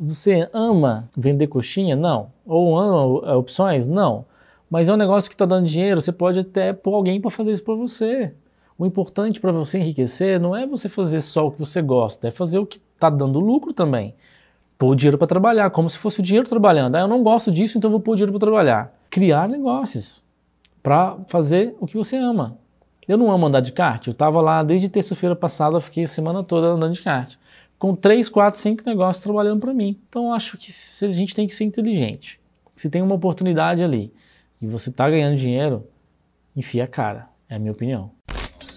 Você ama vender coxinha? Não. Ou ama opções? Não. Mas é um negócio que está dando dinheiro, você pode até pôr alguém para fazer isso para você. O importante para você enriquecer não é você fazer só o que você gosta, é fazer o que está dando lucro também. Pôr o dinheiro para trabalhar, como se fosse o dinheiro trabalhando. Ah, eu não gosto disso, então vou pôr o dinheiro para trabalhar. Criar negócios para fazer o que você ama. Eu não amo andar de kart, eu estava lá desde terça-feira passada, fiquei a semana toda andando de kart. Com três, quatro, cinco negócios trabalhando para mim. Então acho que a gente tem que ser inteligente. Se tem uma oportunidade ali e você está ganhando dinheiro, enfia a cara. É a minha opinião.